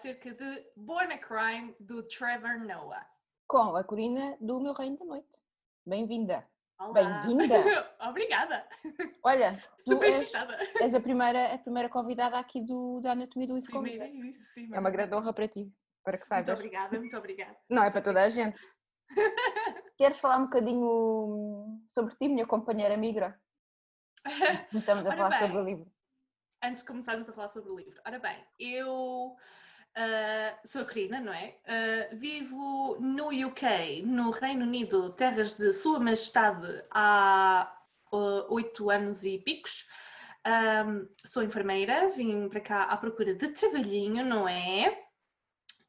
acerca de Born a Crime do Trevor Noah. Com a Corina do Meu Reino da Noite. Bem-vinda. Bem-vinda. Obrigada. Olha, Super és, excitada. és a, primeira, a primeira convidada aqui do, da Anatomia do Livro Primeiro Convida. é isso, sim. É uma grande honra para ti, para que Muito saibas. obrigada, muito obrigada. Não é para toda a gente. Queres falar um bocadinho hum, sobre ti, minha companheira migra? Começamos a Ora falar bem. sobre o livro. Antes de começarmos a falar sobre o livro. Ora bem, eu ah, sou a Karina, não é? Ah, vivo no UK, no Reino Unido, terras de Sua Majestade, há ah, oito anos e picos. Ahm, sou enfermeira, vim para cá à procura de trabalhinho, não é?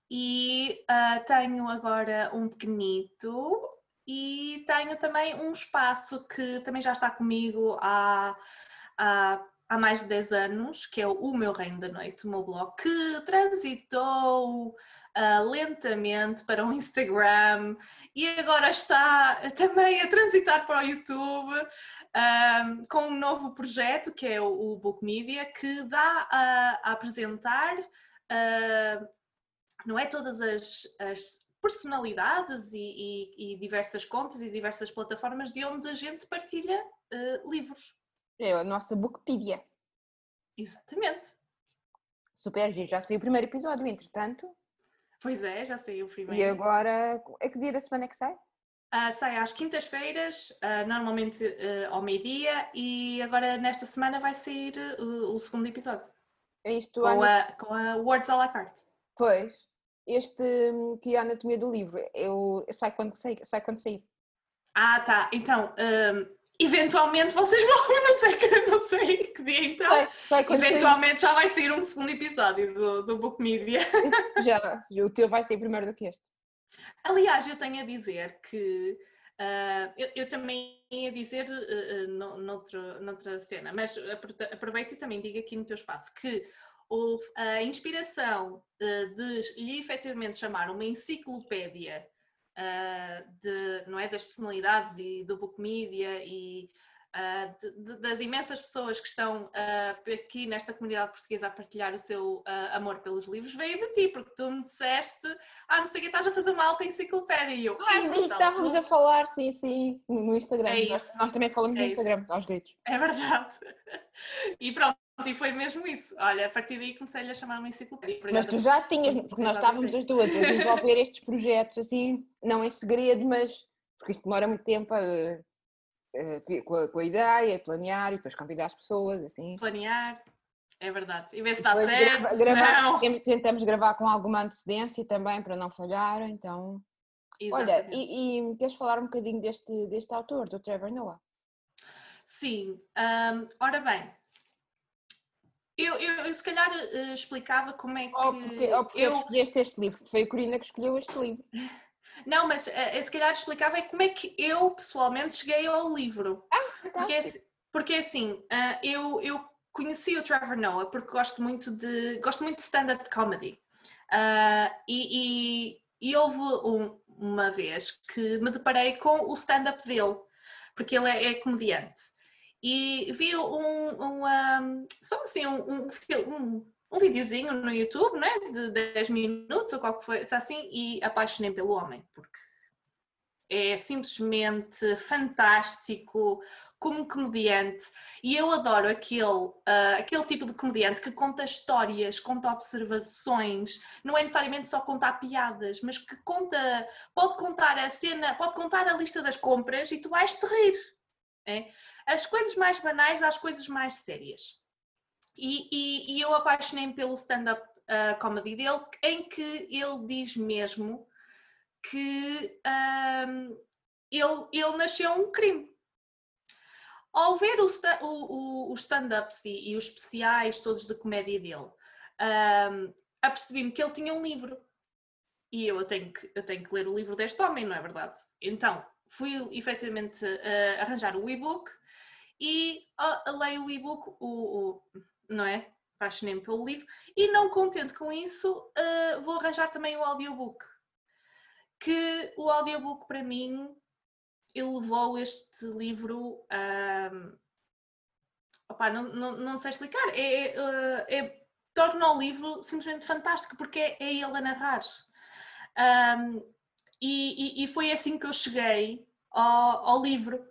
E tenho agora um pequenito e tenho também um espaço que também já está comigo há, há, há mais de 10 anos, que é o Meu Reino da Noite, o meu blog, que transitou ah, lentamente para o Instagram e agora está também a transitar para o YouTube ahm, com um novo projeto que é o, o Book Media, que dá a, a apresentar ah, não é todas as, as personalidades e, e- e diversas contas e diversas plataformas de onde a gente partilha ah, livros. É a nossa Bookpedia. Exatamente. Super giro. Já saiu o primeiro episódio, entretanto. Pois é, já saiu o E primeiro. agora, é que dia da semana é que sai? Ah, sai às quintas-feiras, ah, normalmente ah, ao meio-dia, e agora nesta semana vai sair o, o segundo episódio, É isto, com Ana? a, com a Words à la carte. Pois. Este hum, que é a anatomia do livro, eu sai quando sai, sai quando sair. Ah, tá. Então, ahm, eventualmente vocês vão, não sei, que- não sei que dia então. Eventualmente já vai sair um segundo episódio do, do Book Media. Isso Já, e o teu vai sair primeiro do que este. Aliás, eu tenho a dizer que ah, eu, eu também ia dizer ah, no- noutro- noutra cena, mas apro- aproveito e também digo aqui no teu espaço que o- a inspiração de lhe efetivamente chamar uma enciclopédia ah, de, não é, das personalidades e do book media e ah, de- de- das imensas pessoas que estão ah, aqui nesta comunidade portuguesa a partilhar o seu amor pelos livros veio de ti, porque tu me disseste ah, não sei o que, estás a fazer uma alta enciclopédia e eu Ah, "Ih, disso tal, estávamos a tu." falar, sim, sim, no Instagram. É nós, nós também falamos É no isso. Instagram, aos gritos. É verdade. E pronto, e foi mesmo isso. Olha, a partir daí comecei-lhe a chamar uma enciclopédia. Mas tu já tinhas, por porque nós estávamos as duas a desenvolver estes projetos assim, não em segredo, mas porque isto demora muito tempo a, com, a, com a ideia, planear e depois convidar as pessoas, assim. planear. É verdade. E ver se está certo. grava- temos- tentamos gravar com alguma antecedência também para não falhar, então. Olha, Exatamente. e, e queres falar um bocadinho deste, deste autor, do Trevor Noah? Sim. hum, ora bem. Eu, eu, eu se calhar eh, explicava como é que. Ou porque, ou porque é que eu, escolheste este livro? Foi a Corina que escolheu este livro. não, mas eu se calhar explicava é como é que eu pessoalmente cheguei ao livro. Porque, Fantástico. assim- porque assim, ah, eu, eu conheci o Trevor Noah porque gosto muito de gosto muito de stand-up comedy. Ah, e, e- e houve um- uma vez que me deparei com o stand-up dele, porque ele é, é comediante. E vi um, um, ah, só assim, um, um, um, um videozinho no YouTube, né, de 10 minutos ou qual que foi, assim, e apaixonei pelo homem, porque é simplesmente fantástico como comediante e eu adoro aquele, ah, aquele tipo de comediante que conta histórias, conta observações, não é necessariamente só contar piadas, mas que conta, pode contar a cena, pode contar a lista das compras e tu vais te rir. é? As coisas mais banais às coisas mais sérias. E, e- e eu apaixonei-me pelo stand-up ah, comedy dele, em que ele diz mesmo que ahm, ele, ele nasceu um crime. Ao ver o o- o- os stand-ups e, e os especiais todos de comédia dele, ahm, apercebi-me que ele tinha um livro. E eu, eu tenho, que, eu tenho que ler o livro deste homem, não é verdade? Então, fui efetivamente ah, arranjar o e-book e ah, leio o e-book, o, o- não é? Apaixonei-me pelo livro. E não contente com isso, ah, vou arranjar também o audiobook que o audiobook para mim elevou este livro a. opá, não, não, não sei explicar. É, é, é- torna o livro simplesmente fantástico, porque é, é ele a narrar. Um, e, e, e, foi assim que eu cheguei ao, ao, livro,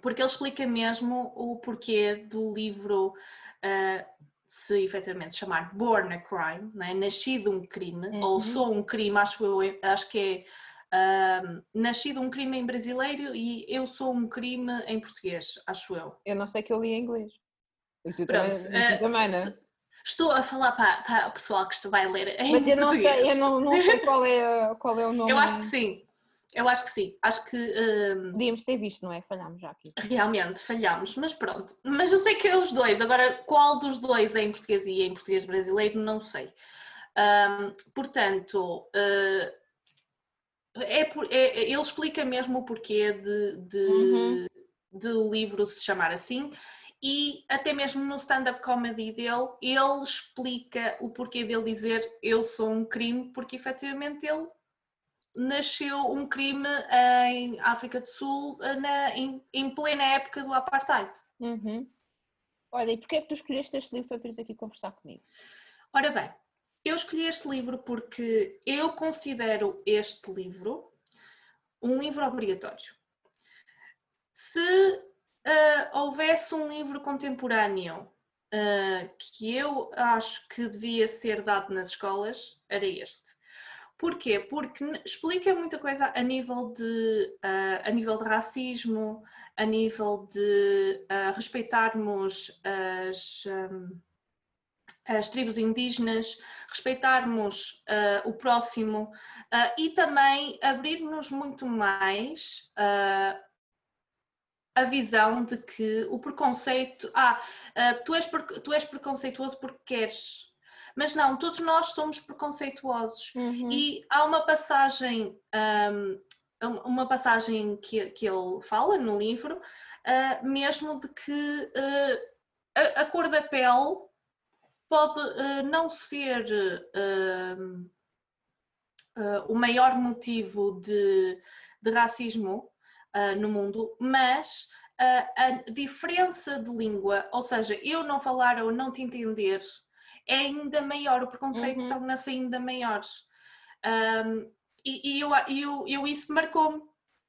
porque ele explica mesmo o porquê do livro uh, se efetivamente chamar Born a Crime, né? nascido um crime, uhum. ou sou um crime, acho, eu, acho que é uh, nascido um crime em brasileiro e eu sou um crime em português, acho eu. Eu não sei que eu li em inglês. E tu, Pronto, também, uh, tu também, não é? Estou a falar para, para o pessoal que vai ler em Mas eu não sei, eu não, não sei qual é, qual é o nome. Eu acho que sim. Eu acho que sim, acho que. Um, Podíamos ter visto, não é? Falhámos já aqui. Realmente, falhámos, mas pronto. Mas eu sei que é os dois, agora qual dos dois é em português e é em português brasileiro, não sei. Um, portanto, uh, é, é, ele explica mesmo o porquê de, de, uhum. de o livro se chamar assim e até mesmo no stand-up comedy dele, ele explica o porquê dele dizer eu sou um crime, porque efetivamente ele nasceu um crime em África do Sul na, em, em plena época do apartheid. Uhum. Olha, e porquê é que tu escolheste este livro para vires aqui conversar comigo? Ora bem, eu escolhi este livro porque eu considero este livro um livro obrigatório. Se uh, houvesse um livro contemporâneo uh, que eu acho que devia ser dado nas escolas, era este. Porquê? Porque explica muita coisa a nível de, uh, a nível de racismo, a nível de uh, respeitarmos as, um, as tribos indígenas, respeitarmos uh, o próximo e também abrir-nos muito mais a visão de que o preconceito. Ah, tu, és, tu és preconceituoso porque queres mas não, todos nós somos preconceituosos. Uhum. E há uma passagem, um, uma passagem que, que ele fala no livro, uh, mesmo de que uh, a, a, cor da pele pode uh, não ser o maior motivo de, de racismo no mundo, mas a diferença de língua, ou seja, eu não falar ou não te entender, é ainda maior, o preconceito uhum. torna-se ainda maior. Um, e, e eu, eu, eu isso marcou-me.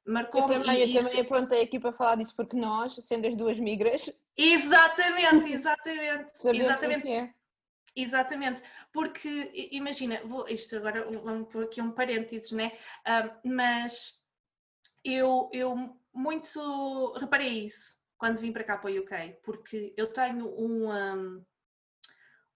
Marcou eu também, eu isso... também apontei aqui para falar disso porque nós, sendo as duas migras. Exatamente, exatamente. exatamente. É. Exatamente, porque imagina, vou, isto agora vamos pôr aqui um parênteses, né? Mas eu, eu muito reparei isso quando vim para cá para o UK, porque eu tenho um, um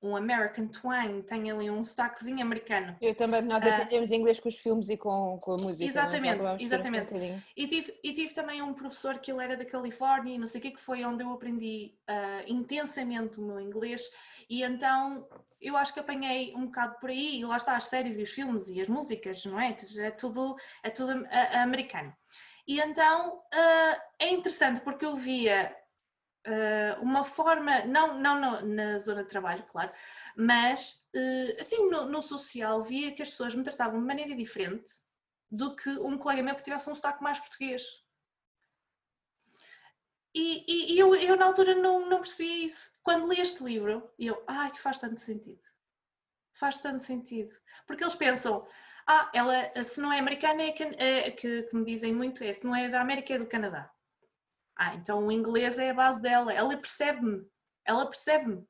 um American twang, tem ali um sotaquezinho americano. Eu também, nós ah, aprendemos uh, inglês com os filmes e com, com a música. É? Exatamente, exatamente. Um e, tive, e tive também um professor que ele era da Califórnia e não sei o que, que foi onde eu aprendi uh, intensamente o meu inglês e então eu acho que apanhei um bocado por aí e lá está as séries e os filmes e as músicas, não é? É tudo, é tudo americano. E então uh, é interessante porque eu via uh, uma forma, não, não na zona de trabalho, claro, mas uh, assim no, no, social via que as pessoas me tratavam de maneira diferente do que um colega meu que tivesse um sotaque mais português. E, e, e eu, eu, na altura não, não percebia isso. Quando li este livro, eu, ai, que faz tanto sentido. Faz tanto sentido. Porque eles pensam, ah, ela se não é americana é que, é, que, que me dizem muito é, se não é da América é do Canadá. Ah, então o inglês é a base dela, ela percebe-me, ela percebe-me.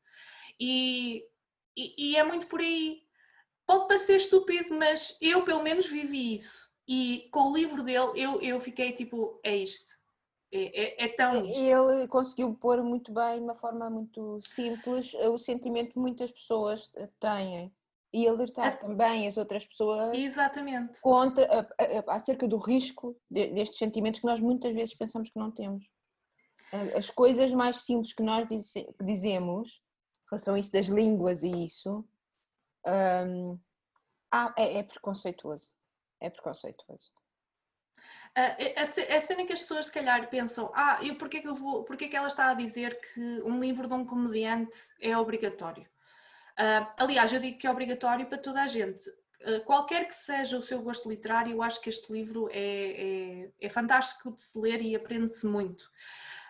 E, e, e, é muito por aí. Pode parecer estúpido, mas eu pelo menos vivi isso. E com o livro dele eu, eu fiquei tipo, é isto. É, é, é tão. Isto. Ele conseguiu pôr muito bem, de uma forma muito simples, o sentimento que muitas pessoas têm e alertar a... também as outras pessoas Exatamente. contra acerca do risco destes sentimentos que nós muitas vezes pensamos que não temos as coisas mais simples que nós dizemos, em relação a isso das línguas e isso, um, ah, é, é, preconceituoso. É preconceituoso. A, a, cena que as pessoas se calhar pensam, ah, eu porquê que eu vou, porquê que ela está a dizer que um livro de um comediante é obrigatório? Uh, aliás, eu digo que é obrigatório para toda a gente. Uh, qualquer que seja o seu gosto literário, eu acho que este livro é, é, é fantástico de se ler e aprende-se muito.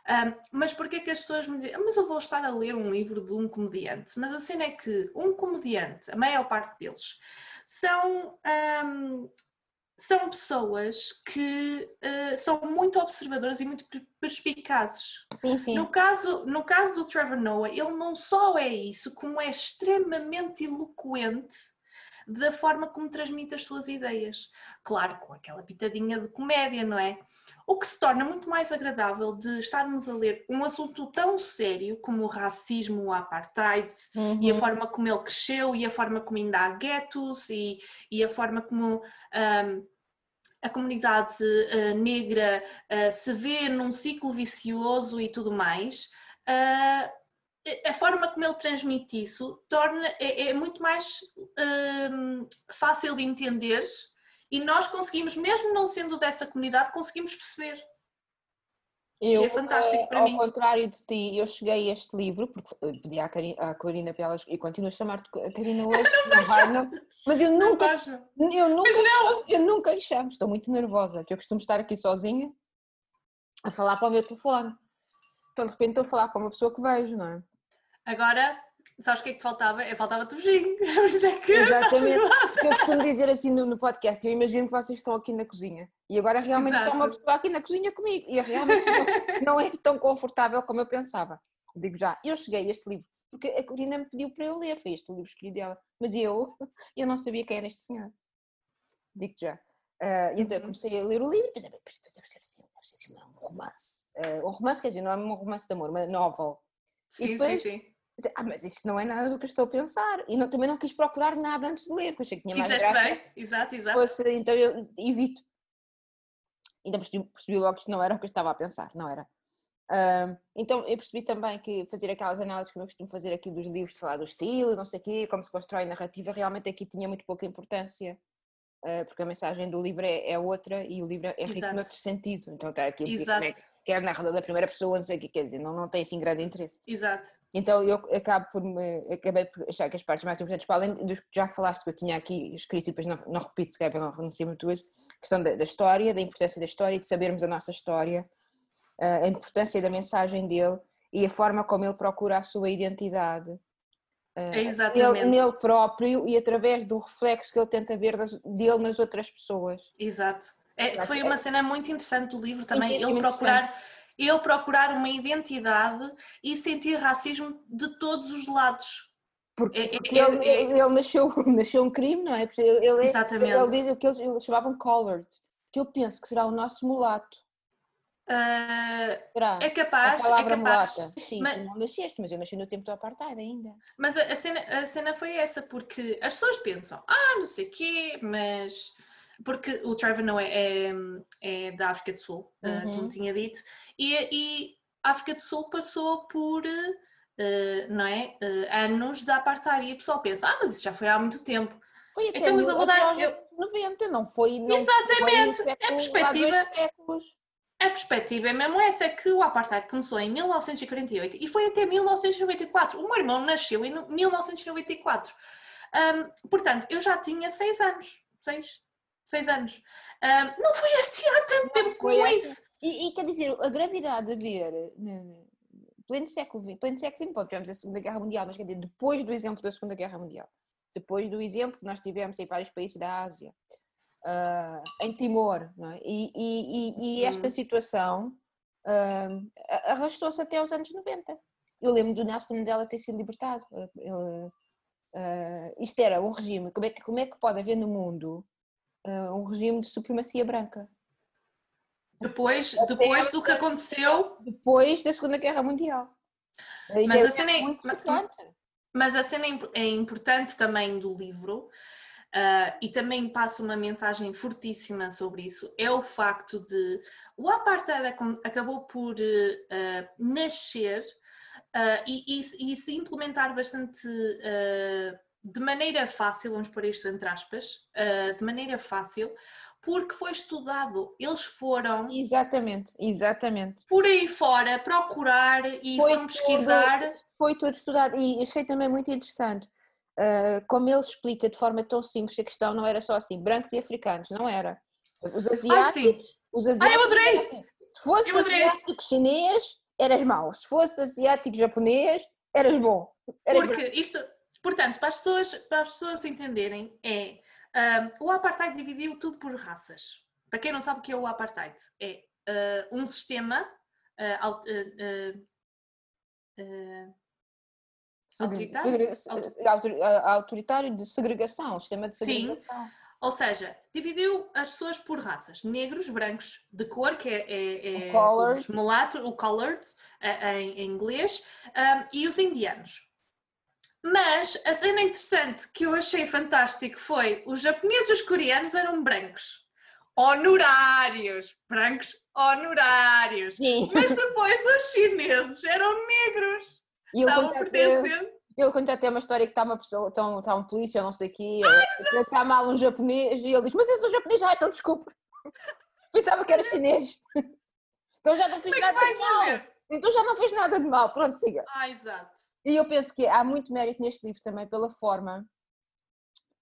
Um, mas porquê que as pessoas me dizem, "Ah, mas eu vou estar a ler um livro de um comediante? Mas a cena é que um comediante, a maior parte deles, são, um, são pessoas que uh, são muito observadoras e muito per- perspicazes. Sim, sim. No caso, no caso do Trevor Noah, ele não só é isso, como é extremamente eloquente da forma como transmite as suas ideias. Claro, com aquela pitadinha de comédia, não é? O que se torna muito mais agradável de estarmos a ler um assunto tão sério como o racismo, o apartheid e a Uhum. forma como ele cresceu e a forma como ainda há guetos e, e a forma como ahm, a comunidade ah, negra ah, se vê num ciclo vicioso e tudo mais. ah, a forma como ele transmite isso torna é, é muito mais ahm, fácil de entender e nós conseguimos, mesmo não sendo dessa comunidade, conseguimos perceber. Eu, é fantástico eh, para ao mim. contrário de ti, eu cheguei a este livro, porque pedi à à Karina para elas, e continuo a chamar-te Karina hoje, não vai, não, mas eu Não nunca, não. eu nunca, não. chamo- eu nunca lhe chamo, estou muito nervosa, porque eu costumo estar aqui sozinha a falar para o meu telefone. Então de repente estou a falar para uma pessoa que vejo, não é? Agora, sabes o que é que te faltava? É, Faltava-te o é que Exatamente. nervosa. Eu costumo dizer assim no, no podcast, eu imagino que vocês estão aqui na cozinha e agora realmente está uma Exato. pessoa aqui na cozinha comigo e realmente não, não é tão confortável como eu pensava. Digo já, eu cheguei a este livro porque a Corina me pediu para eu ler, foi este o livro escolhido dela, mas eu, eu não sabia quem era este senhor. Digo já. E então eu Uhum. comecei a ler o livro e pensei, "Bem, isto deve ser assim, deve ser assim um romance. Ah, um romance, quer dizer, não é um romance de amor, uma novel. Sim, depois- sim, sim. Ah, mas isto não é nada do que eu estou a pensar. E não- também não quis procurar nada antes de ler, porque achei que tinha mais Fizeste graça bem, exato, exato. fosse, então eu evito. Ainda percebi, percebi logo que isto não era o que eu estava a pensar, não era? Ahm, então eu percebi também que fazer aquelas análises que eu costumo fazer aqui dos livros, de falar do estilo, não sei o quê, como se constrói narrativa, realmente aqui tinha muito pouca importância, porque a mensagem do livro é, é outra e o livro é rico Exato. noutro sentido. Então está aqui a dizer como é que quer narrador da primeira pessoa, não sei o que quer dizer, não, não tem assim grande interesse. exato. Então eu acabo por me, acabei por achar que as partes mais importantes, para além dos que já falaste que eu tinha aqui escrito e depois não, não repito, se calhar para não renunciar muito isso, a questão da, da história, da importância da história e de sabermos a nossa história, ah, a importância da mensagem dele e a forma como ele procura a sua identidade. Ah, É nele, nele próprio e através do reflexo que ele tenta ver das- dele nas outras pessoas. Exato. É, Exato. foi uma cena muito interessante do livro também, ele procurar, ele procurar uma identidade e sentir racismo de todos os lados. Porque, É- é- porque é- ele, é- ele nasceu, nasceu um crime, não é? Ele, ele, é- Exatamente. ele diz o que eles, eles chamavam colored, que eu penso que será o nosso mulato. Será? é capaz, é capaz. mulata. Sim, Mas- não nasceste, mas eu nasci no tempo do apartheid ainda. Mas a, a cena, a cena foi essa, porque as pessoas pensam, ah, não sei o quê, mas. Porque o Trevor Noah é, é da África do Sul, ah, Uhum. como tinha dito, e, e a África do Sul passou por. ah, não é? Ah, anos da apartheid e o pessoal pensa, ah, mas isso já foi há muito tempo. Foi até Então, mas eu vou dar- eu- anos 90, não foi. Não Exatamente, Foi a século, há perspectiva-. A perspectiva é mesmo essa, é que o apartheid começou em 1948 e foi até 1994. O meu irmão nasceu em 1994. Ahm, portanto, eu já tinha seis anos. Seis, seis anos. Ahm, não foi assim há tanto tempo foi como essa- isso. E, e quer dizer, a gravidade de haver, né, né, pleno século XX, pleno século XX, tivemos a Segunda Guerra Mundial, mas quer dizer, depois do exemplo da Segunda Guerra Mundial, depois do exemplo que nós tivemos em vários países da Ásia, ah, em Timor, é? e, e- e- e esta situação a- arrastou-se até aos anos 90. Eu lembro do Nelson Mandela ter sido libertado. ah, ele, ah, isto era um regime, como é, que, como é que pode haver no mundo um regime de supremacia branca? Depois, depois do que aconteceu, depois da Segunda Guerra Mundial. Mas é a cena é- muito mas- a cena imp- é importante também do livro. Ah, e também passa uma mensagem fortíssima sobre isso, é o facto de o apartheid acabou por ah, nascer ah, e, e- e se implementar bastante de maneira fácil, vamos pôr isto entre aspas, de maneira fácil, porque foi estudado. Eles foram Exatamente, exatamente. por aí fora procurar e Foi foram pesquisar. foi tudo estudado e achei também muito interessante ah, como ele explica de forma tão simples a questão não era só assim, brancos e africanos, não era. Os Ah, asiáticos, os asiáticos Ah, eu adorei! assim, se fosse asiático chinês, eras mau. Se fosse asiático, japonês, eras bom. Eras Porque isto, portanto, para as pessoas, para as pessoas entenderem, é um, o apartheid dividiu tudo por raças. Para quem não sabe o que é o apartheid, é uh, um sistema uh, uh, autoritário? Segre... autoritário de segregação, sistema de segregação. Sim. Ou seja, dividiu as pessoas por raças, negros, brancos, de cor, que é, é, é o os mulatos, o colored em, em inglês, um, e os indianos. Mas a cena interessante que eu achei fantástico foi os japoneses e os coreanos eram brancos. Honorários, brancos honorários. Sim. Mas depois os chineses eram negros. E estavam pertencendo. Ele conta até uma história que está uma pessoa, está um, está um polícia, não sei o quê, ah, está mal um japonês e ele diz: Mas eu sou japonês, ah, então desculpa. Pensava que era chinês. Então já não fiz é nada de mal. Então já não fez nada de mal. Pronto, siga. Ah, exato. E eu penso que há muito mérito neste livro também pela forma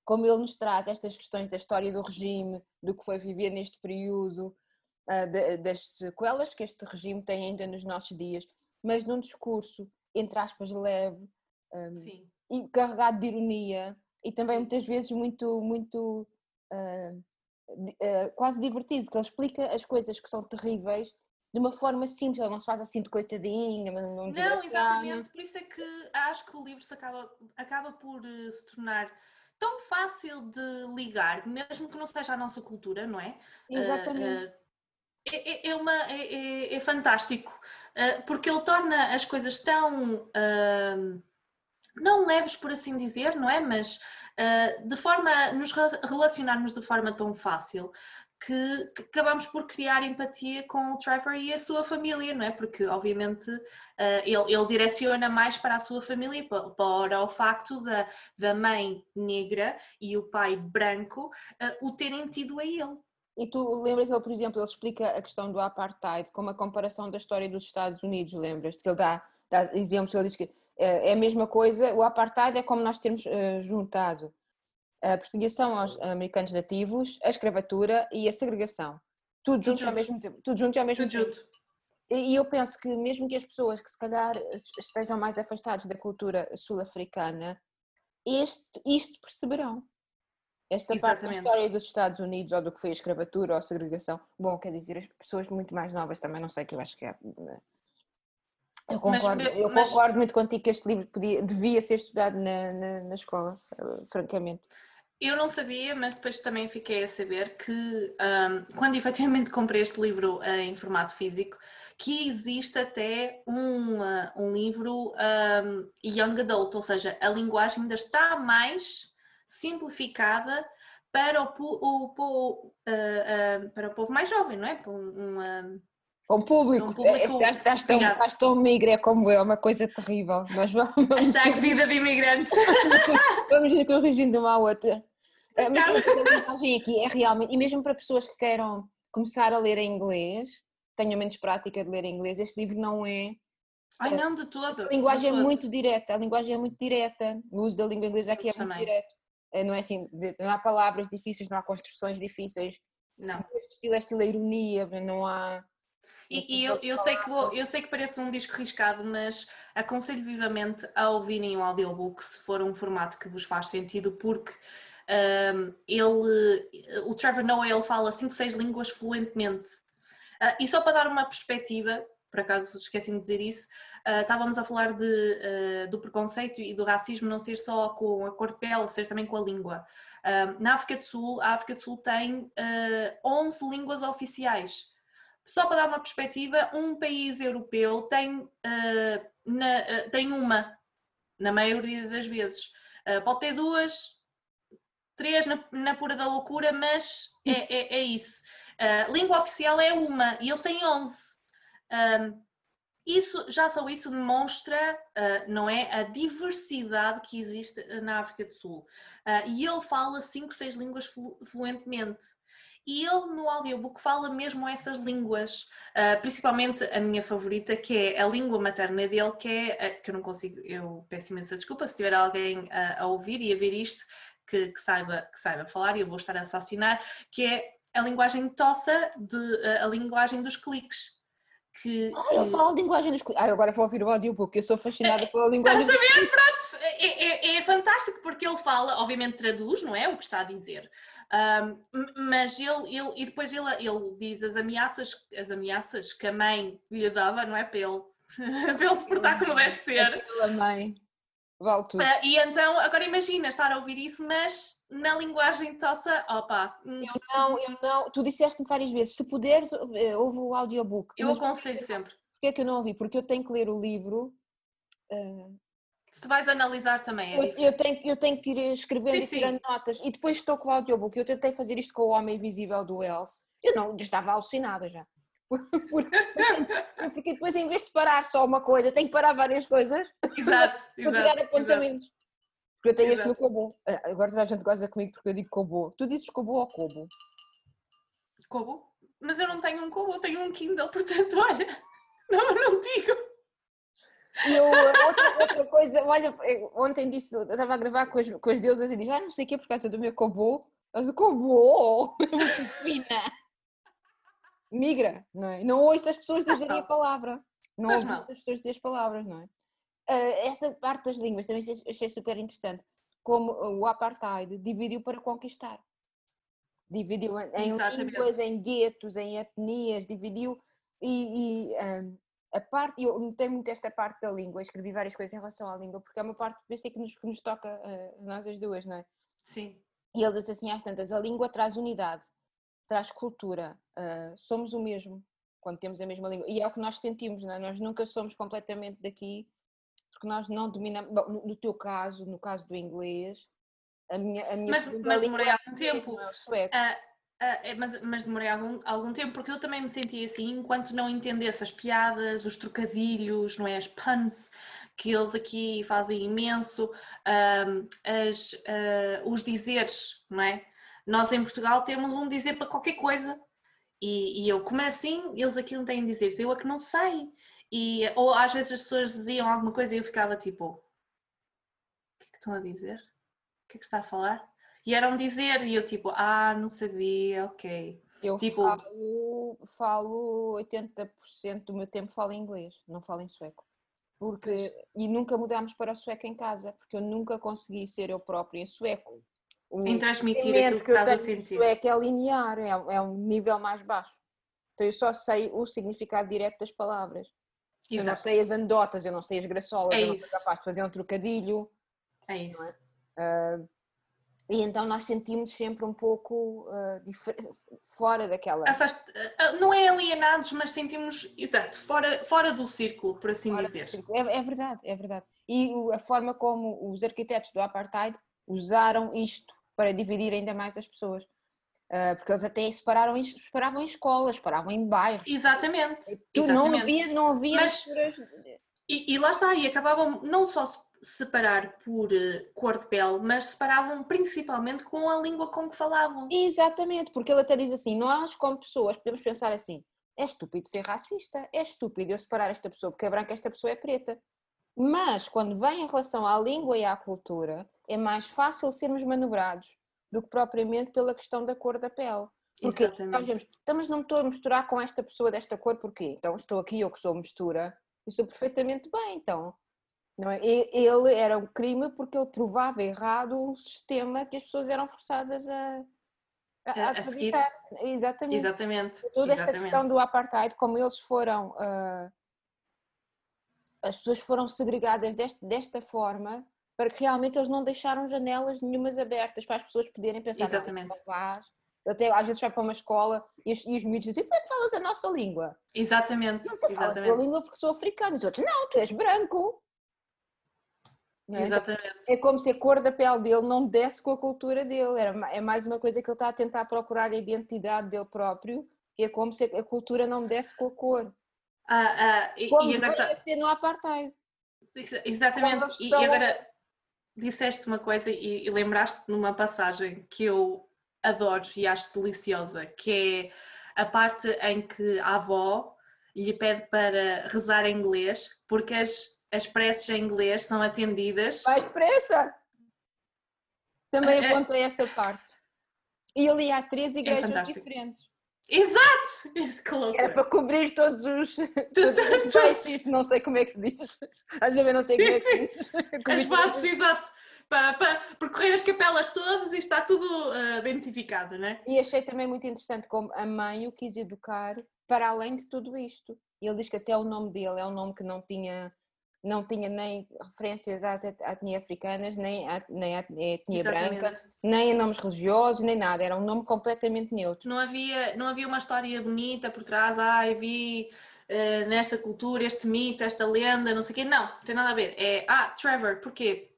como ele nos traz estas questões da história do regime, do que foi viver neste período, ah, das sequelas que este regime tem ainda nos nossos dias, mas num discurso, entre aspas, leve um, e carregado de ironia e também Sim. muitas vezes muito, muito uh, uh, quase divertido, porque ele explica as coisas que são terríveis de uma forma simples, ele não se faz assim de coitadinha. Não, não exatamente, por isso é que acho que o livro se acaba, acaba por uh, se tornar tão fácil de ligar, mesmo que não seja a nossa cultura, não é? Exatamente. Uh, é, é, uma, é, é, é fantástico, porque ele torna as coisas tão não leves por assim dizer, não é? Mas uh, de forma nos relacionarmos de forma tão fácil que, que, acabamos por criar empatia com o Trevor e a sua família, não é? Porque, obviamente, uh, ele, ele, direciona mais para a sua família, para, para o facto da, da mãe negra e o pai branco uh, o terem tido a ele. E tu lembras ele, por exemplo, ele explica a questão do apartheid com uma comparação da história dos Estados Unidos, lembras-te? Que ele dá, dá exemplos, ele diz que uh, é a mesma coisa, o apartheid é como nós temos juntado a perseguição aos americanos nativos, a escravatura e a segregação. Tudo, tudo junto, junto, ao mesmo tempo. Tudo junto ao mesmo tudo tempo. Junto. E eu penso que mesmo que as pessoas que se calhar estejam mais afastadas da cultura sul-africana, isto perceberão. Esta Exatamente. parte da história dos Estados Unidos, ou do que foi a escravatura ou a segregação, bom, quer dizer, as pessoas muito mais novas também, não sei, que eu acho que é. Eu concordo, mas, eu mas... concordo muito contigo que este livro podia, devia ser estudado na, na, na escola, francamente. Eu não sabia, mas depois também fiquei a saber que um, quando efetivamente comprei este livro uh, em formato físico, que existe até um, uh, um livro um, young adult, ou seja, a linguagem ainda está mais simplificada para o, o, o uh, para o povo mais jovem, não é? Para um, com público, um público estás, estás, tão, estás tão migra como eu, é uma coisa terrível. Mas vamos. Hashtag vida de imigrante. vamos ir corrigindo uma à outra. Mas a mensagem aqui é realmente, e mesmo para pessoas que queiram começar a ler em inglês, tenham menos prática de ler em inglês, este livro não é. Ai, não, de todo. A linguagem é muito direta, a linguagem é muito direta. O uso da língua inglesa aqui é muito direto. Eh, não é assim, não há palavras difíceis, não há construções difíceis. Não. Este estilo é estilo ironia, não há e, e eu, eu, sei que vou, eu sei que parece um disco riscado, mas aconselho vivamente a ouvirem o audiobook se for um formato que vos faz sentido, porque um, ele, o Trevor Noah ele fala 5, 6 línguas fluentemente. Uh, e só para dar uma perspectiva, por acaso esqueci de dizer isso, uh, estávamos a falar de, uh, do preconceito e do racismo não ser só com a cor de pele, ser também com a língua. na África do Sul, a África do Sul tem 11 línguas oficiais. Só para dar uma perspectiva, um país europeu tem, uh, na, uh, tem uma, na maioria das vezes. Uh, pode ter duas, três na, na pura da loucura, mas é, é, é isso. língua oficial é uma e eles têm onze. Um, isso, já só isso demonstra, uh, não é, a diversidade que existe na África do Sul. Uh, e ele fala cinco, seis línguas fluentemente. E ele no audiobook fala mesmo essas línguas, uh, principalmente a minha favorita, que é a língua materna dele, que é, que eu não consigo, eu peço imensa desculpa, se tiver alguém a, a ouvir e a ver isto, que, que, saiba, que saiba falar, e eu vou estar a assassinar, que é a linguagem tossa, de, a linguagem dos cliques, que. Ah, ele fala a linguagem dos clientes. Ah, agora vou ouvir o audiobook, eu sou fascinada pela linguagem Estás a ver? Pronto, é, é, é fantástico porque ele fala, obviamente traduz, não é? O que está a dizer. Um, mas ele, ele, e depois ele, ele diz as ameaças, as ameaças que a mãe lhe dava, não é? Para ele, para ele se portar como deve ser. Aquela mãe. Vale tudo. Uh, e então, agora imagina estar a ouvir isso, mas na linguagem tossa, opa. Eu não, eu não. Tu disseste-me várias vezes, se puderes, eh, ouve o audiobook. Eu aconselho sempre. Porquê é que eu não ouvi? Porque eu tenho que ler o livro. Uh, se vais analisar também é eu, eu, tenho, eu tenho que ir escrevendo sim, e tirando sim. notas. E depois estou com o audiobook. Eu tentei fazer isto com o Homem Invisível do Wells. Eu não, estava alucinada já. Porque, depois, em vez de parar só uma coisa, tenho que parar várias coisas exato, para tirar apontamentos. Porque eu tenho este no Kobo. Ah, agora toda a gente goza comigo porque eu digo Kobo. Tu dizes Kobo ou Kobo? Kobo? Mas eu não tenho um Kobo, tenho um Kindle, portanto, olha, não, não digo. E eu, outra, outra, coisa, olha, ontem disse, eu estava a gravar com as, com as deusas e disse, ah, não sei o que por causa do meu Kobo. Mas o Kobo é muito fina migra, não é? Não ouço as pessoas dizerem a palavra. Não ouço as pessoas dizerem as palavras, não é? Uh, essa parte das línguas também achei super interessante. Como o apartheid dividiu para conquistar. Dividiu em Exatamente. línguas, em guetos, em etnias, dividiu. E, e um, a parte, eu notei muito esta parte da língua, escrevi várias coisas em relação à língua, porque é uma parte, pensei que nos, que nos toca uh, nós as duas, não é? Sim. E ele diz assim às tantas: a língua traz unidade, traz cultura, uh, somos o mesmo quando temos a mesma língua. E é o que nós sentimos, não é? Nós nunca somos completamente daqui, porque nós não dominamos. Bom, no, no, teu caso, no caso do inglês, a minha, a minha mas, mas demorei algum tempo. É. Uh, mas, mas, demorei algum, algum tempo porque eu também me senti assim enquanto não entendesse as piadas, os trocadilhos, não é? As puns que eles aqui fazem imenso, as, uh, os dizeres, não é? Nós em Portugal temos um dizer para qualquer coisa. E, e eu, como é assim? Eles aqui não têm dizeres, eu é que não sei. E, ou às vezes as pessoas diziam alguma coisa e eu ficava tipo: O que é que estão a dizer? O que é que está a falar? E eram dizer, e eu tipo: Ah, não sabia, ok. Eu tipo, falo, falo 80% do meu tempo falo inglês, não falo em sueco. Porque, e nunca mudámos para o sueco em casa, porque eu nunca consegui ser eu própria em sueco o em transmitir aquilo que, que estás a sentir. É que é linear, é, é um nível mais baixo. Então eu só sei o significado direto das palavras. Exato. Eu não sei as anedotas, eu não sei as graçolas, é eu não sou capaz de fazer um trocadilho. É isso. É? Uh, e então nós sentimos sempre um pouco uh, fora daquela. Afast... Ah, não é alienados, mas sentimos, exato, fora, fora do círculo, por assim fora dizer. É, é, verdade, é verdade. E a forma como os arquitetos do Apartheid usaram isto para dividir ainda mais as pessoas. Uh, porque eles até separaram, separavam em escolas, separavam em bairros. Exatamente. Tu exatamente. não havia, não havia Mas, e, e, lá está, e acabavam não só separar por uh, cor de pele, mas separavam principalmente com a língua com que falavam. Exatamente, porque ele até diz assim: nós, como pessoas, podemos pensar assim: é estúpido ser racista, é estúpido eu separar esta pessoa porque é branca, esta pessoa é preta. Mas quando vem em relação à língua e à cultura, é mais fácil sermos manobrados do que propriamente pela questão da cor da pele. Porque Exatamente. nós vemos, então, mas não me estou a misturar com esta pessoa desta cor, porquê? Então estou aqui, eu que sou mistura, e sou perfeitamente bem, então. Não é? Ele era um crime porque ele provava errado um sistema que as pessoas eram forçadas a, a, acreditar. Exatamente. Exatamente. Toda esta Exatamente. questão do apartheid, como eles foram, uh, as pessoas foram segregadas deste, desta forma, para que realmente eles não deixaram janelas nenhumas abertas para as pessoas poderem pensar Exatamente. Paz. Até às vezes vai para uma escola e os, e os miúdos dizem, como é que falas a nossa língua? Exatamente. Mas eu falo a tua língua porque sou africano. Os outros, não, tu és branco. É? Exatamente. Então, é como se a cor da pele dele não desse com a cultura dele. É mais uma coisa que ele está a tentar procurar a identidade dele próprio. É como se a cultura não desse com a cor. Ah, ah, e, como e agora ser no apartheid. Exatamente. E, e agora disseste uma coisa e, e lembraste numa passagem que eu adoro e acho deliciosa, que é a parte em que a avó lhe pede para rezar em inglês, porque as, as preces em inglês são atendidas. Mais depressa! Também é, é. apontei essa parte. E ali há três é igrejas é diferentes. Exato! Isso, que loucura. Era para cobrir todos os. todos os bases, não sei como é que se diz. Às vezes não sei como é que se diz. As bases, exato. Para, para percorrer as capelas todas e está tudo uh, identificado, não é? E achei também muito interessante como a mãe o quis educar para além de tudo isto. Ele diz que até o nome dele é um nome que não tinha não tinha nem referências às etnias africanas, nem à, nem à etnia Exatamente. branca, nem a nomes religiosos, nem nada. Era um nome completamente neutro. Não havia, não havia uma história bonita por trás. Ah, eu vi uh, nesta cultura este mito, esta lenda, não sei o quê. Não, não tem nada a ver. É, ah, Trevor, porquê?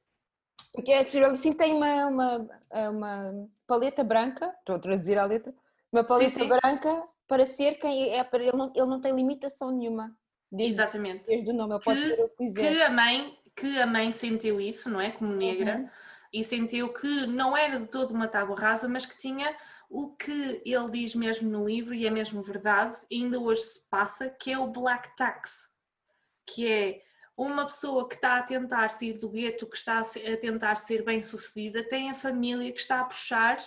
Porque é, ele assim tem uma, uma, uma paleta branca, estou a traduzir a letra, uma paleta sim, sim. branca para ser quem é, para ele não, ele não tem limitação nenhuma. Desde, Exatamente. Desde o nome, ele pode que, ser o que quiser. Que a, mãe, que a mãe sentiu isso, não é? Como negra, uhum. e sentiu que não era de todo uma tábua rasa, mas que tinha o que ele diz mesmo no livro, e é mesmo verdade, ainda hoje se passa, que é o black tax, que é uma pessoa que está a tentar sair do gueto, que está a tentar ser bem sucedida, tem a família que está a puxar,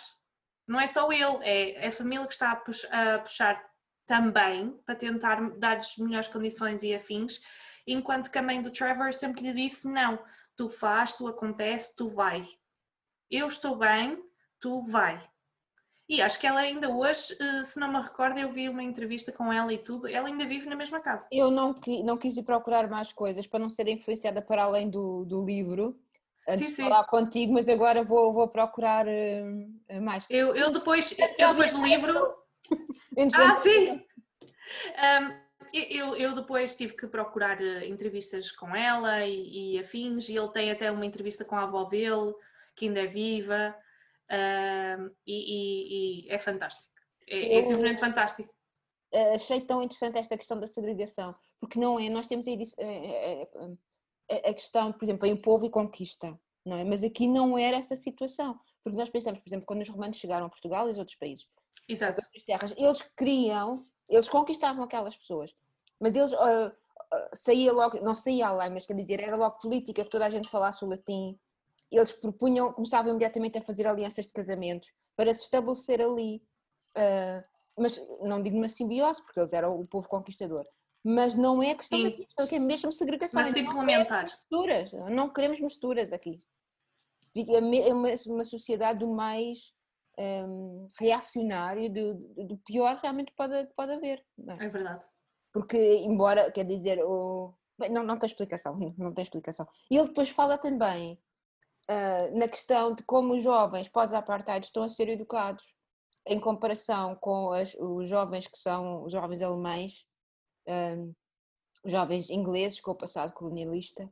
não é só ele, é a família que está a puxar também para tentar dar-lhes melhores condições e afins, enquanto que a mãe do Trevor sempre lhe disse: não, tu faz, tu acontece, tu vai. Eu estou bem, tu vai. E acho que ela ainda hoje, eh, se não me recordo, eu vi uma entrevista com ela e tudo, ela ainda vive na mesma casa. Eu não, não quis ir procurar mais coisas para não ser influenciada para além do, do livro, antes sim, de falar contigo, mas agora vou, vou procurar uh, mais. Eu, eu depois, eu depois do livro ah, sim! Um, eu, eu, depois tive que procurar eh, entrevistas com ela e, e, afins, e ele tem até uma entrevista com a avó dele, que ainda é viva, um, e, e, e, é fantástico. É, é simplesmente fantástico. Achei tão interessante esta questão da segregação, porque não é, nós temos aí eh, eh, a questão, por exemplo, vem o povo e conquista, não é? Mas aqui não era essa situação, porque nós pensamos, por exemplo, quando os romanos chegaram a Portugal e os outros países, Exato. outras terras. Eles queriam, eles conquistavam aquelas pessoas, mas eles uh, uh, saía logo, não saía além, mas quer dizer, era logo política que toda a gente falasse o latim. Eles propunham, começavam imediatamente a fazer alianças de casamentos para se estabelecer ali. Uh, mas não digo uma simbiose, porque eles eram o povo conquistador. Mas não é questão de que é mesmo segregação. Mas implementar. Misturas, não queremos misturas aqui. É uma, uma sociedade do mais um, reacionário do, do, pior realmente pode, pode haver. É? é? verdade. Porque, embora, quer dizer, o... não, não tem explicação, não tem explicação. E ele depois fala também uh, na questão de como os jovens pós-apartheid estão a ser educados em comparação com as, os jovens que são os jovens alemães, um, os jovens ingleses com o passado colonialista,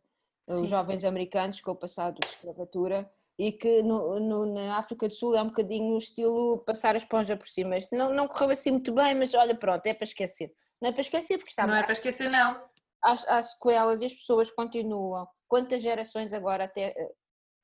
Sim. os jovens americanos com o passado de escravatura e que no, no, na África do Sul é um bocadinho o estilo passar a esponja por cima. Não, não correu assim muito bem, mas olha, pronto, é para esquecer. Não é para esquecer porque está Não é para esquecer, não. As, as sequelas e as pessoas continuam. Quantas gerações agora até,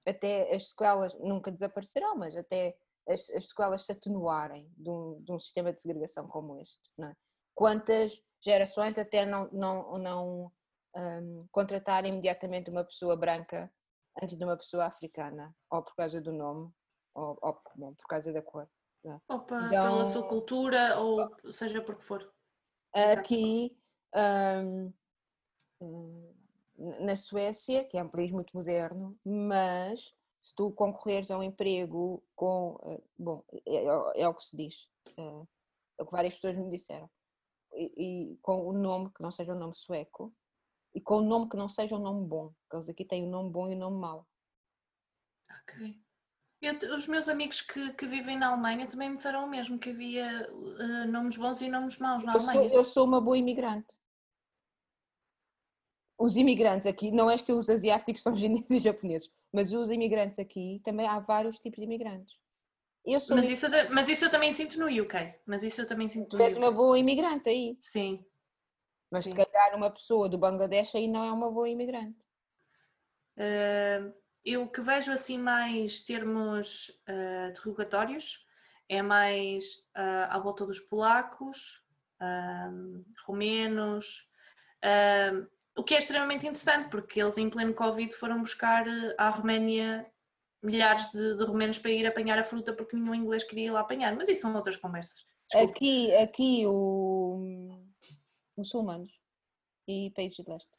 até as sequelas nunca desaparecerão, mas até as, as sequelas se atenuarem de um, de um sistema de segregação como este, não é? Quantas gerações até não, não, não um, contratarem imediatamente uma pessoa branca antes de uma pessoa africana, ou por causa do nome, ou, ou bom, por causa da cor. Né? Opa, então, pela sua cultura, ou seja por que for. Aqui, um, hum, na Suécia, que é um país muito moderno, mas se tu concorreres a um emprego com. Eh, bom, é, é, é o que se diz, é, é o que várias pessoas me disseram. E, e, com o nome que não seja um nome sueco, e com um nome que não seja um nome bom, porque eles aqui têm o um nome bom e o um nome mau. Ok. Eu, os meus amigos que, que, vivem na Alemanha também me disseram o mesmo, que havia uh, nomes bons e nomes maus na eu Alemanha. Sou, eu sou uma boa imigrante. Os imigrantes aqui, não é os asiáticos, são chineses e japoneses, mas os imigrantes aqui, também há vários tipos de imigrantes. Eu sou mas, isso, mas isso eu também sinto no UK. Mas isso eu também sinto no tu és uma boa imigrante aí. Sim, mas Sim. se calhar uma pessoa do Bangladesh aí não é uma boa imigrante. Uh, eu que vejo assim mais termos uh, derrogatórios é mais uh, à volta dos polacos, romenos, o que é extremamente interessante porque eles em pleno Covid foram buscar à Roménia milhares de, de romenos para ir apanhar a fruta porque nenhum inglês queria ir lá apanhar, mas isso são outras conversas. Desculpa. Aqui, aqui o muçulmanos e países de leste.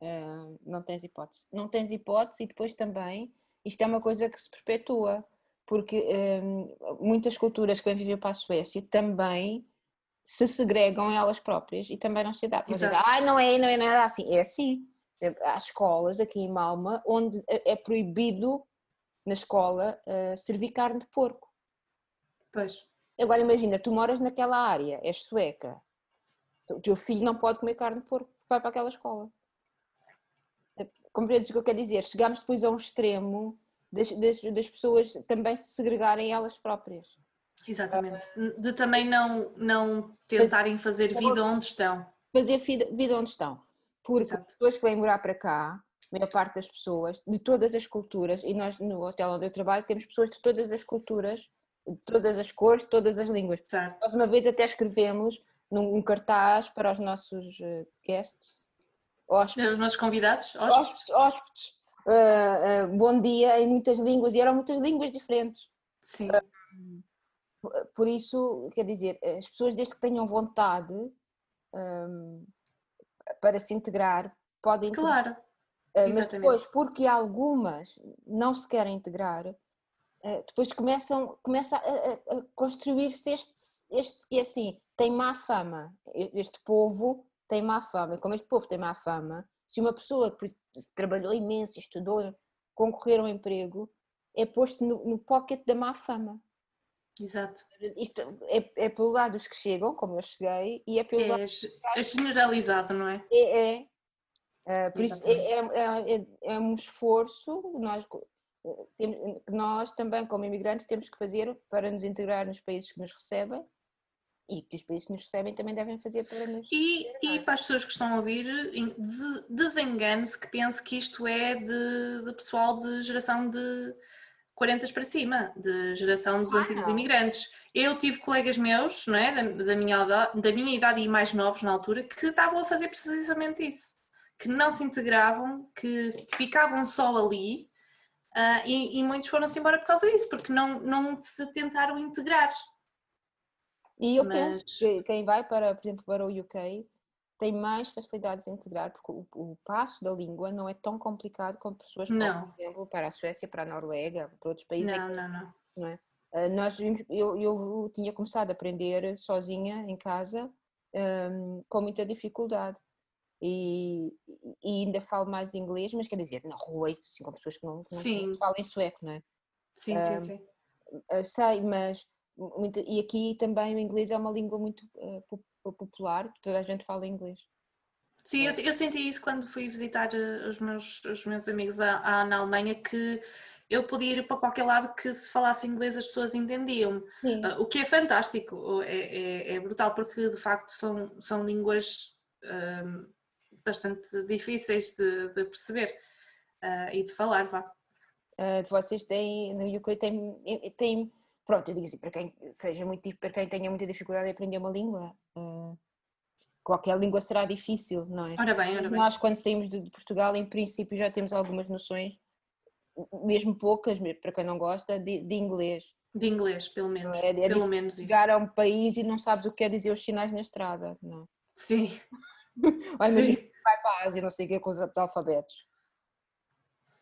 Uh, não tens hipótese. Não tens hipótese e depois também isto é uma coisa que se perpetua, porque um, muitas culturas que vêm viver para a Suécia também se segregam elas próprias e também não se adaptam. Dizer, ah, não é, não é nada assim. É assim. Há escolas aqui em Malma onde é, é proibido na escola uh, servir carne de porco. Pois. Agora imagina, tu moras naquela área, és sueca, o teu filho não pode comer carne de porco, vai para aquela escola. Compreendes o que eu quero dizer? Chegámos depois a um extremo das, das, das pessoas também se segregarem elas próprias. Exatamente. De também não, não tentarem fazer vida onde estão. Fazer vida onde estão. Porque Exato. as pessoas que vêm morar para cá, a maior parte das pessoas, de todas as culturas, e nós no hotel onde eu trabalho temos pessoas de todas as culturas, de todas as cores, de todas as línguas. Certo. Nós uma vez até escrevemos num cartaz para os nossos eh, guests, hóspedes. Os nossos convidados? Hóspedes. hóspedes. Uh, uh, bom dia em muitas línguas, e eram muitas línguas diferentes. Sim. Uh, por isso, quer dizer, as pessoas desde que tenham vontade um, para se integrar, podem Claro. mas depois, porque algumas não se querem integrar, depois começam, começa a, a, construir-se este, este que é assim, tem má fama. Este povo tem má fama. E como este povo tem má fama, se uma pessoa que trabalhou imenso, estudou, concorrer a um emprego, é posto no, no pocket da má fama. Exato. Isto é, é pelo lado dos que chegam, como eu cheguei, e é pelo é, lado. É generalizado, não é? É, é. Uh, por isso é, é, é, é, um esforço nós, que nós também, como imigrantes, temos que fazer para nos integrar nos países que nos recebem e que os países que nos recebem também devem fazer para nos. E, e para as pessoas que estão a ouvir, desengane-se que pense que isto é de, de, pessoal de geração de 40 para cima, de geração dos ah, antigos não. imigrantes. Eu tive colegas meus, não é, da, da, minha, da minha idade e mais novos na altura, que estavam a fazer precisamente isso. Que não se integravam, que ficavam só ali. Uh, e, e muitos foram-se embora por causa disso, porque não, não se tentaram integrar. E eu Mas... penso que quem vai para, por exemplo, para o UK tem mais facilidades em integrar, porque o, o, passo da língua não é tão complicado como pessoas que vão, por exemplo, para a Suécia, para a Noruega, para outros países. Não, não, não. não é? Uh, nós vimos, eu, eu tinha começado a aprender sozinha em casa um, com muita dificuldade. E, e, ainda falo mais inglês, mas quer dizer, na rua, assim, com pessoas que não, que não falam sueco, não é? Sim, um, sim, sim. Uh, sei, mas muito, e aqui também o inglês é uma língua muito uh, popular, toda a gente fala inglês. Sim, eu, eu, senti isso quando fui visitar eh, os meus, os meus amigos a, a, na Alemanha, que eu podia ir para qualquer lado que se falasse inglês as pessoas entendiam. Uh, o que é fantástico, é, é, é, brutal, porque de facto são, são línguas bastante difíceis de, de perceber uh, e de falar, vá. vocês têm, no UK tem, tem pronto, eu digo assim, para quem seja muito para quem tenha muita dificuldade em aprender uma língua, uh, qualquer língua será difícil, não é? Ora bem, ora bem. Nós quando saímos de, de, Portugal, em princípio já temos algumas noções, mesmo poucas, para quem não gosta, de, de inglês. De inglês, pelo menos. É, é pelo menos isso. Chegar a um país e não sabes o que quer dizer os sinais na estrada, não? É? Sim. Olha, imagina vai para a Ásia, não sei o que, com os alfabetos.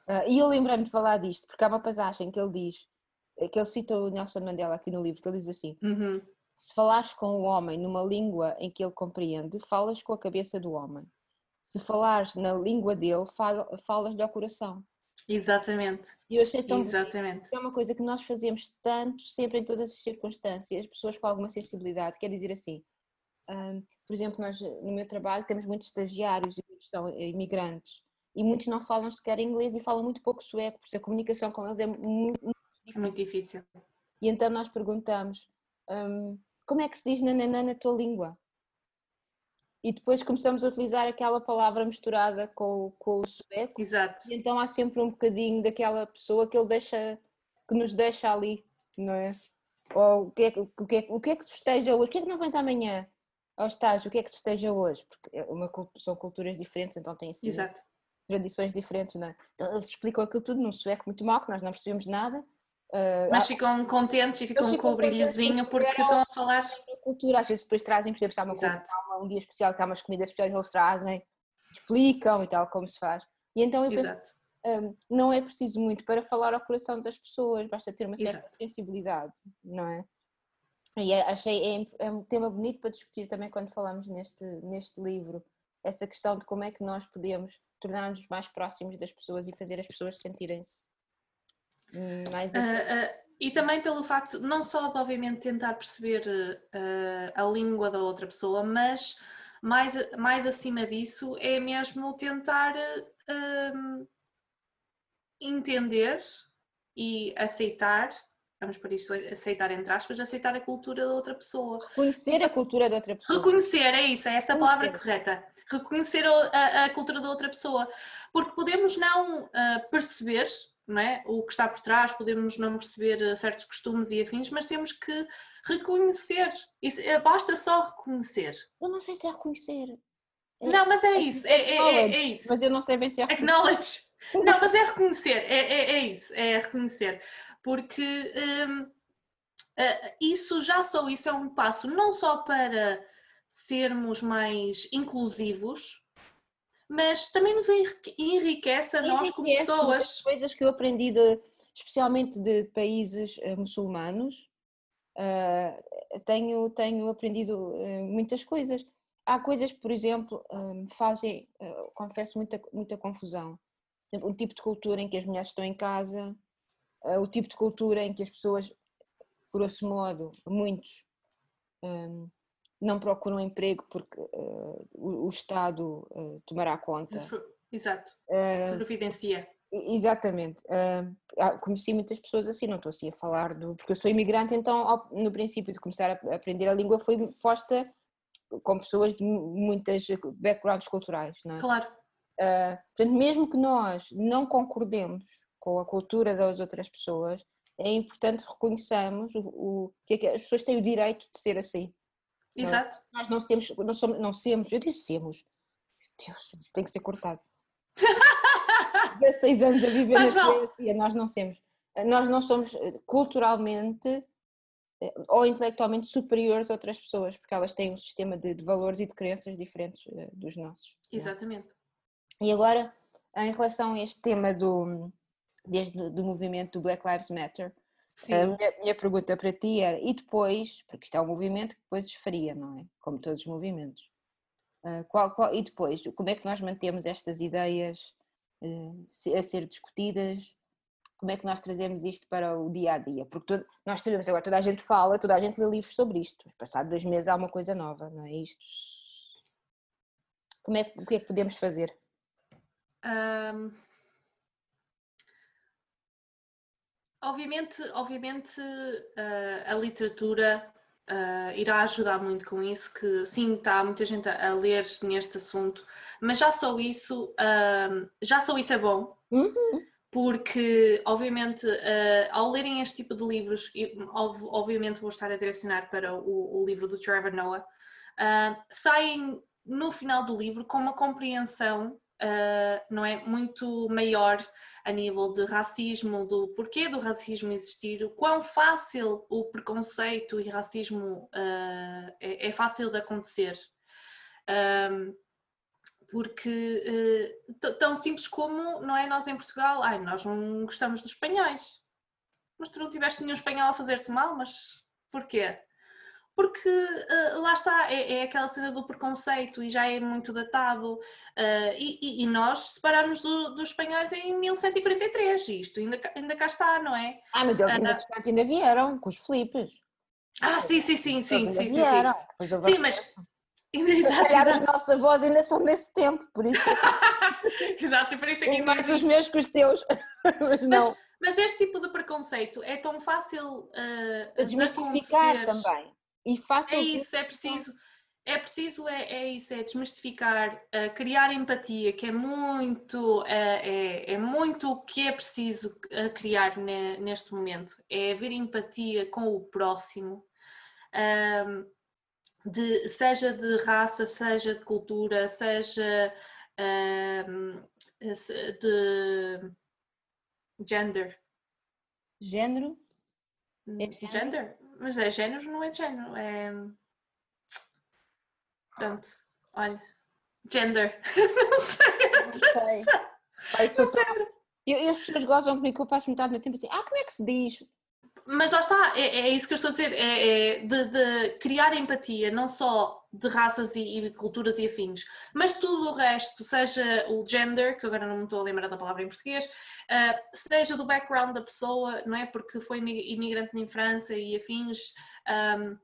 Uh, e eu lembrei-me de falar disto, porque há uma passagem que ele diz que ele cita o Nelson Mandela aqui no livro, que ele diz assim: uhum. se falares com o homem numa língua em que ele compreende, falas com a cabeça do homem. Se falares na língua dele, falas-lhe ao coração. Exatamente. E eu achei tão Exatamente. é uma coisa que nós fazemos tanto, sempre em todas as circunstâncias, pessoas com alguma sensibilidade, quer dizer assim, um, por exemplo, nós no meu trabalho temos muitos estagiários e muitos são imigrantes e muitos não falam sequer inglês e falam muito pouco sueco, por isso a comunicação com eles é muito, é muito difícil. E então nós perguntamos: um, como é que se diz nananã na tua língua? E depois começamos a utilizar aquela palavra misturada com, com o sueco. Exato. E então há sempre um bocadinho daquela pessoa que ele deixa, que nos deixa ali, não é? Ou o que é, o que, é, o que, é que se festeja hoje? O que é que não vens amanhã ao estágio? O que é que se festeja hoje? Porque é uma, são culturas diferentes, então tem assim, tradições diferentes, não é? Então eles explicam aquilo tudo num sueco muito mal, que nós não percebemos nada Uh, Mas ficam contentes e ficam com o brilhozinho porque, porque estão a falar. Cultura, às vezes depois trazem, por exemplo, se há uma, um dia especial, que há umas comidas especiais, eles trazem, explicam e tal como se faz. E então eu penso, um, não é preciso muito para falar ao coração das pessoas, basta ter uma certa Exato. sensibilidade, não é? E achei é, é, um tema bonito para discutir também quando falamos neste, neste livro, essa questão de como é que nós podemos tornar-nos mais próximos das pessoas e fazer as pessoas sentirem-se mais assim. Uh, uh, e também pelo facto, não só de obviamente tentar perceber uh, a língua da outra pessoa, mas mais, mais acima disso é mesmo tentar entender e aceitar vamos por isto, aceitar entre aspas, aceitar a cultura da outra pessoa. Reconhecer a cultura da outra pessoa. Reconhecer, é isso, é essa a palavra correta. Reconhecer a, a, cultura da outra pessoa. Porque podemos não uh, perceber não é? o que está por trás, podemos não perceber uh, certos costumes e afins, mas temos que reconhecer. Isso, uh, basta só reconhecer. Eu não sei se é reconhecer. É, não, mas é, é isso, é, é, é, é, isso. Mas eu não sei bem se é reconhecer. Acknowledge. Não, mas é reconhecer, é, é, é isso, é reconhecer porque um, isso já só isso é um passo não só para sermos mais inclusivos, mas também nos enriquece a nós como pessoas. Coisas que eu aprendi de, especialmente de países uh, muçulmanos, uh, tenho, tenho aprendido uh, muitas coisas. Há coisas, por exemplo, me fazem, confesso, muita, muita confusão. Um tipo de cultura em que as mulheres estão em casa, uh, o tipo de cultura em que as pessoas, grosso modo, muitos, um, não procuram emprego porque uh, o, Estado uh, tomará conta. Exato, providencia. Exatamente. Uh, conheci muitas pessoas assim, não estou assim a falar do. Porque eu sou imigrante, então, ao, no princípio de começar a aprender a língua, foi posta com pessoas de muitas backgrounds culturais, não é? Claro. Uh, portanto, mesmo que nós não concordemos com a cultura das outras pessoas, é importante reconheçamos o, o que, é que as pessoas têm o direito de ser assim. É? Exato. Não, nós não somos, não somos, não somos, eu disse somos. Deus, tem que ser cortado. Há seis anos a viver Mas na Suécia, nós não somos. Nós não somos eh, culturalmente eh, ou intelectualmente superiores a outras pessoas, porque elas têm um sistema de, de valores e de crenças diferentes uh, dos nossos. Exatamente. E agora, em relação a este tema do, desde o movimento do Black Lives Matter. Sim. A minha, minha, pergunta para ti era, e depois, porque isto é um movimento que depois desfaria, não é? Como todos os movimentos. Uh, qual, qual, e depois, como é que nós mantemos estas ideias uh, a ser discutidas? Como é que nós trazemos isto para o dia a dia? Porque todo, nós sabemos, agora toda a gente fala, toda a gente lê livros sobre isto. Passado dois meses há uma coisa nova, não é? Isto. Como é, o que é que podemos fazer? Um Obviamente, obviamente uh, a literatura uh, irá ajudar muito com isso, que sim, está muita gente a, ler neste assunto, mas já só isso, uh, já só isso é bom, uhum. porque obviamente ao lerem este tipo de livros, obviamente vou estar a direcionar para o, o livro do Trevor Noah, saem no final do livro com uma compreensão uh, não é muito maior a nível de racismo, do porquê do racismo existir, o quão fácil o preconceito e racismo uh, é, é, fácil de acontecer. Um, porque uh, tão simples como não é nós em Portugal, ai, nós não gostamos dos espanhóis, mas tu não tiveste nenhum espanhol a fazer-te mal, mas porquê? Porque uh, lá está, é, é, aquela cena do preconceito e já é muito datado. Uh, e, e, nós separámos do, dos espanhóis em 1143, e isto ainda, ainda cá está, não é? Ah, mas eles ainda, uh, ainda vieram com os Filipes. Ah, sim, sim, sim, sim, sim, vieram. sim. Sim, sim mas. Exato, calhar os nossos avós ainda são desse tempo, por isso. exato, por isso é que mais os meus que os teus. mas não. Mas, mas, este tipo de preconceito é tão fácil uh, de desmistificar também e façam é isso, é preciso é preciso é, é isso, é desmistificar, uh, criar empatia, que é muito, uh, é, é muito o que é preciso uh, criar ne, neste momento, é haver empatia com o próximo, de, seja de raça, seja de cultura, seja de gender, Género? Género? gender? Mas é género, não é género. É. Pronto, olha. Gender. não sei. Não sei. Vai, não sei. Eu, e as pessoas gozam comigo que eu passo metade do meu tempo assim, ah, como é que se diz? Mas lá está, é, é isso que eu estou a dizer, é, é de, de, criar empatia, não só de raças e, e, culturas e afins, mas tudo o resto, seja o gender, que agora não me estou a lembrar da palavra em português, uh, seja do background da pessoa, não é? Porque foi imigrante em França e afins, um,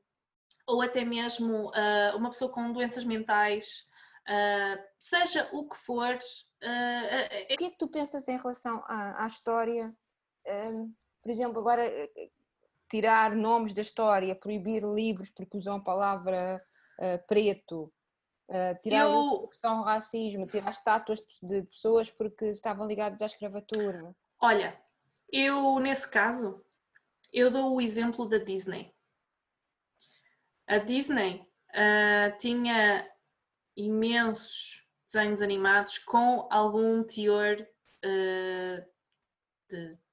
ou até mesmo uh, uma pessoa com doenças mentais, uh, seja o que for. o que é que tu pensas em relação à, à história? Um, por exemplo, agora tirar nomes da história, proibir livros porque usam a palavra uh, preto, uh, tirar eu... que são racismo, tirar estátuas de pessoas porque estavam ligadas à escravatura. Olha, eu nesse caso, eu dou o exemplo da Disney. A Disney uh, tinha imensos desenhos animados com algum teor uh, de,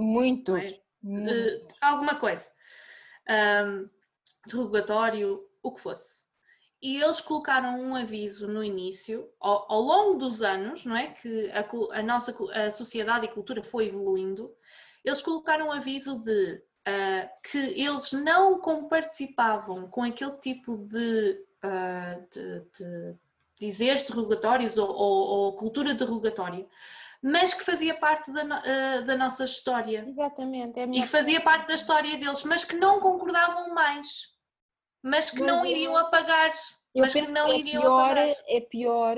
Muitos. É? de, alguma coisa, um, interrogatório, o que fosse. E eles colocaram um aviso no início, ao, ao longo dos anos, não é? Que a, a, nossa a sociedade e cultura foi evoluindo, eles colocaram um aviso de uh, que eles não comparticipavam com aquele tipo de, uh, de, de dizeres derrogatórios ou, ou, ou cultura derrogatória mas que fazia parte da, uh, da nossa história. Exatamente. É e que fazia parte da história deles, mas que não concordavam mais, mas que mas não iriam apagar. Eu mas que não que é iriam pior, apagar. É pior,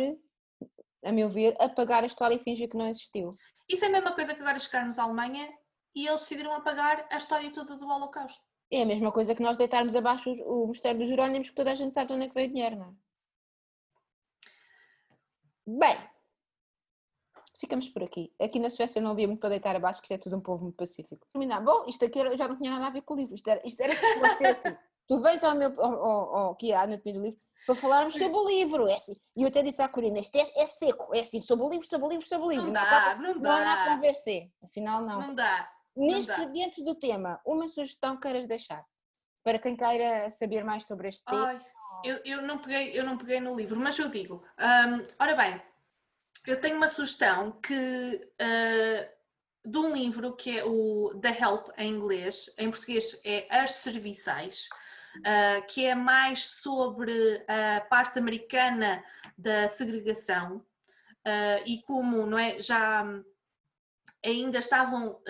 a meu ver, apagar a história e fingir que não existiu. Isso é a mesma coisa que agora chegarmos à Alemanha e eles decidiram apagar a história toda do Holocausto. É a mesma coisa que nós deitarmos abaixo o mistério dos Jerónimos, que toda a gente sabe de onde é que veio o dinheiro, não é? Bem, ficamos por aqui. Aqui na Suécia não havia muito para deitar abaixo, que isto é tudo um povo muito pacífico. Bom, isto aqui já não tinha nada a ver com o livro, isto era, isto era assim. assim. Tu vens ao meu, ao, ao, ao, aqui à anatomia do livro, para falarmos sobre o livro, é assim. E eu até disse à Corina, isto é, é, seco, é assim, sobre o livro, sobre o livro, sobre o livro. Não, não dá, não, dá. Não há conversa, afinal não. Não dá. Neste, não dá. dentro do tema, uma sugestão queiras deixar? Para quem queira saber mais sobre este tema. Ai, eu, eu, não peguei, eu não peguei no livro, mas eu digo, um, ora bem, eu tenho uma sugestão que uh, de um livro que é o The Help em inglês, em português é As Serviçais, uh, que é mais sobre a parte americana da segregação uh, e como não é já ainda estavam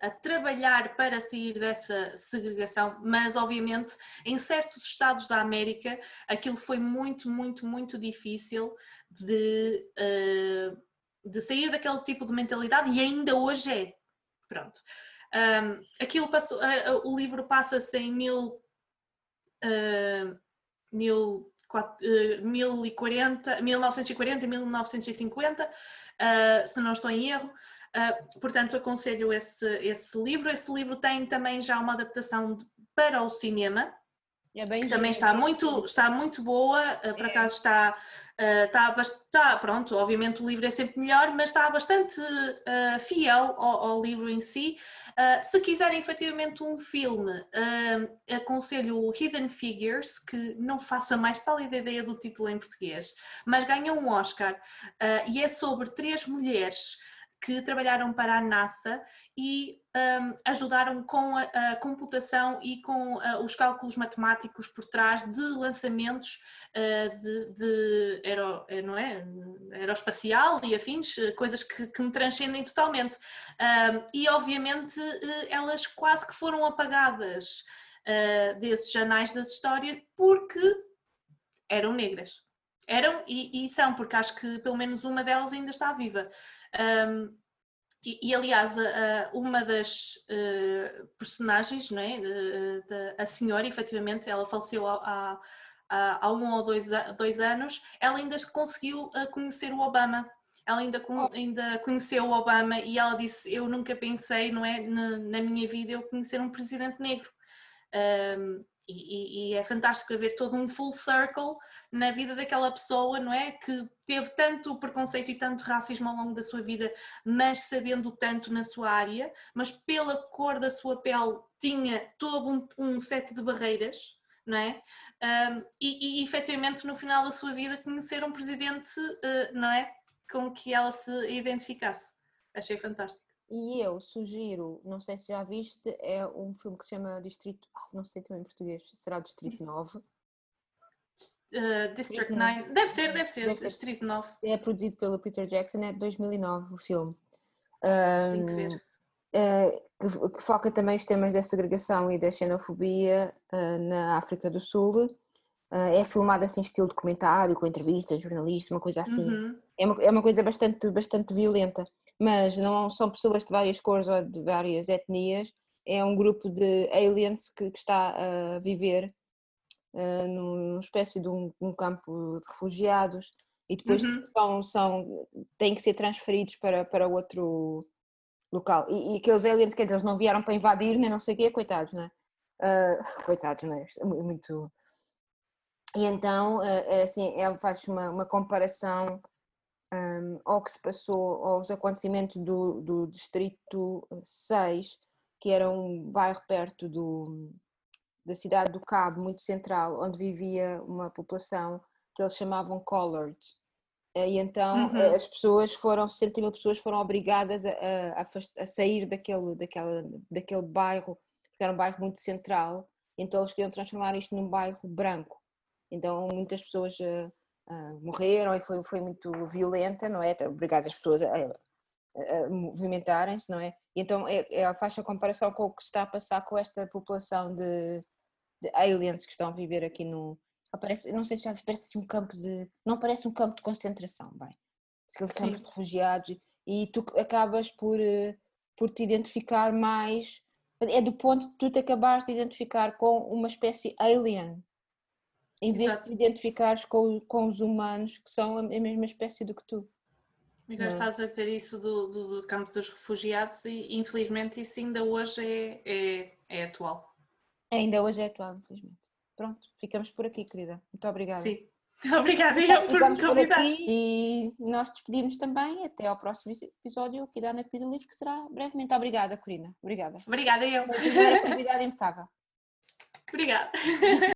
a trabalhar para sair dessa segregação, mas obviamente em certos estados da América aquilo foi muito, muito, muito difícil de, uh, de sair daquele tipo de mentalidade e ainda hoje é. Pronto. Um, aquilo passou, uh, o livro passa-se em mil, uh, mil, quatro, uh, 1040, 1940 1950, se não estou em erro. Uh, portanto, aconselho esse, esse livro. Esse livro tem também já uma adaptação de, para o cinema. É bem também está muito, está muito boa, uh, por é. acaso está Uh, está, está, pronto, obviamente o livro é sempre melhor, mas está bastante fiel ao, ao, livro em si. Se quiserem efetivamente um filme, aconselho o Hidden Figures, que não faça mais pálida ideia do título em português, mas ganhou um Oscar e é sobre três mulheres que trabalharam para a NASA e um, ajudaram com a, a, computação e com uh, os cálculos matemáticos por trás de lançamentos uh, de, de aero, eh, não é? aeroespacial e afins, coisas que, que me transcendem totalmente. Um, e obviamente elas quase que foram apagadas uh, desses anais das histórias porque eram negras. Eram e, e, são, porque acho que pelo menos uma delas ainda está viva. Um, e, e, aliás, a, uma das uh, personagens, não é? a senhora, efetivamente, ela faleceu há, há, há um ou dois, dois anos, ela ainda conseguiu uh, conhecer o Obama. Ela ainda, oh. ainda conheceu o Obama e ela disse: Eu nunca pensei, não é, na, na minha vida, eu conhecer um presidente negro. Um, e, e, é fantástico ver todo um full circle na vida daquela pessoa, não é? Que teve tanto preconceito e tanto racismo ao longo da sua vida, mas sabendo tanto na sua área, mas pela cor da sua pele tinha todo um, um set de barreiras, não é? Um, e, e efetivamente no final da sua vida conhecer um presidente, uh, não é? Com que ela se identificasse. Achei fantástico. E eu sugiro, não sei se já viste, é um filme que se chama Distrito, não sei também em português, será Distrito 9? Uh, District 9, deve ser, deve ser, deve Distrito 9. É produzido pelo Peter Jackson, é de 2009 o filme. Um, que ver. Uh, que, que, foca também os temas da segregação e da xenofobia uh, na África do Sul. Uh, é filmado assim, estilo documentário, com entrevistas, jornalistas, uma coisa assim. Uhum. É, uma, é uma coisa bastante, bastante violenta mas não são pessoas de várias cores ou de várias etnias, é um grupo de aliens que, que está a viver uh, numa espécie de um, um, campo de refugiados e depois uhum. são, são, têm que ser transferidos para, para outro local. E, e aqueles aliens que eles não vieram para invadir, nem não sei o quê, coitados, não é? Uh, coitados, não é? Muito. E então, uh, assim, ele faz uma, uma comparação um, ao que se passou, aos acontecimentos do, do Distrito 6, que era um bairro perto do, da cidade do Cabo, muito central, onde vivia uma população que eles chamavam colored. E então uhum. as pessoas foram, 60 mil pessoas foram obrigadas a, a, a, sair daquele, daquela, daquele bairro, porque era um bairro muito central, então eles queriam transformar isto num bairro branco. Então muitas pessoas uh, uh, morreram e foi, foi muito violenta, não é? Obrigada as pessoas a, a movimentarem-se, não é? E então é, é, faz a comparação com o que está a passar com esta população de, de aliens que estão a viver aqui no. Parece, não sei se já parece assim um campo de. Não parece um campo de concentração, bem. Aqueles campos de refugiados e tu acabas por, eh, por te identificar mais. É do ponto de tu te acabares de identificar com uma espécie alien, em vez Exato. de te identificares com, com os humanos que são a mesma espécie do que tu. Agora estás a dizer isso do, do, do, campo dos refugiados e infelizmente isso ainda hoje é, é, é atual. Ainda hoje é atual, infelizmente. Pronto, ficamos por aqui, querida. Muito obrigada. Sim. Obrigada eu por me convidar. E nós despedimos também até ao próximo episódio aqui da Ana Pira Livre, que será brevemente. Obrigada, Corina. Obrigada. Obrigada eu. Uma convidada impecável. Obrigada.